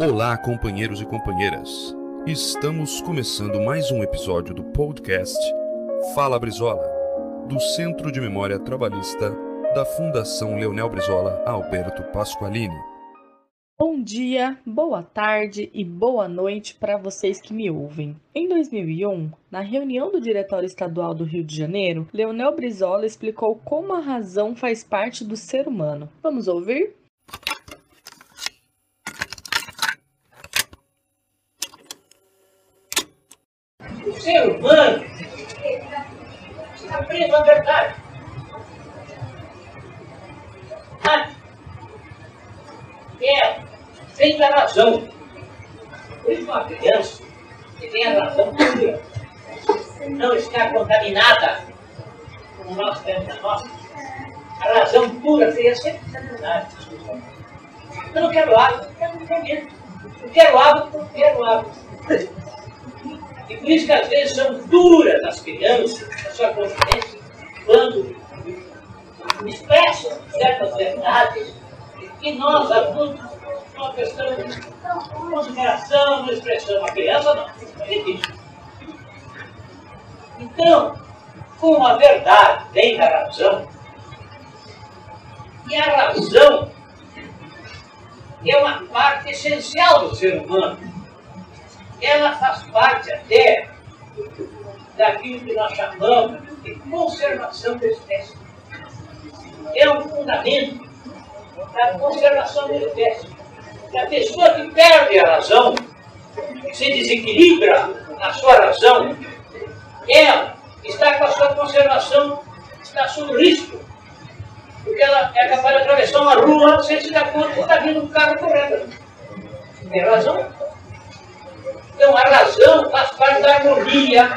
Olá, companheiros e companheiras. Estamos começando mais um episódio do podcast Fala Brizola, do Centro de Memória Trabalhista da Fundação Leonel Brizola Alberto Pasqualini. Bom dia, boa tarde e boa noite para vocês que me ouvem. Em 2001, na reunião do Diretório Estadual do Rio de Janeiro, Leonel Brizola explicou como a razão faz parte do ser humano. Vamos ouvir? O ser humano está preso à verdade. É sem a razão. Por uma criança que tem a razão pura não está contaminada como nós temos a nossa. A razão pura seria sempre a verdade. Eu não quero água, eu quero comida. Eu quero água, eu quero água. E por isso que às vezes são duras as crianças, a sua consciência, quando expressam certas verdades que nós, adultos, uma questão de consideração, uma expressão. A criança não, é difícil. Então, com a verdade vem a razão. E a razão é uma parte essencial do ser humano. Ela faz parte até daquilo que nós chamamos de conservação da espécie. É um fundamento da conservação da espécie. A pessoa que perde a razão, se desequilibra na sua razão, ela está com a sua conservação, está sob risco. Porque ela é capaz de atravessar uma rua sem se dar conta que está vindo um carro correndo. Tem razão? Então a razão faz parte da harmonia